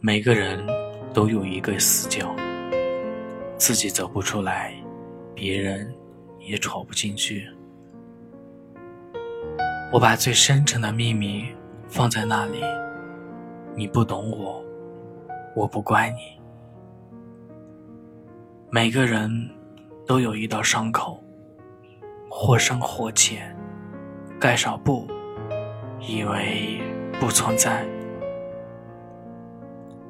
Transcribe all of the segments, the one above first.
每个人都有一个死角，自己走不出来，别人也闯不进去。我把最深沉的秘密放在那里，你不懂我，我不怪你。每个人都有一道伤口，或深或浅，盖上布，以为不存在。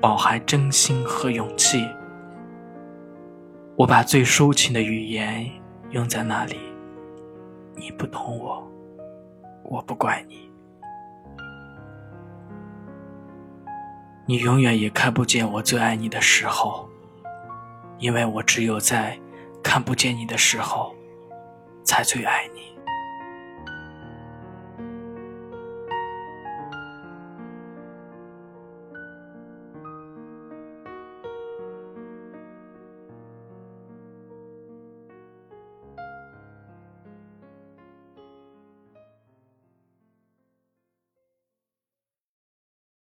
饱含真心和勇气，我把最抒情的语言用在那里。你不懂我，我不怪你。你永远也看不见我最爱你的时候，因为我只有在看不见你的时候，才最爱你。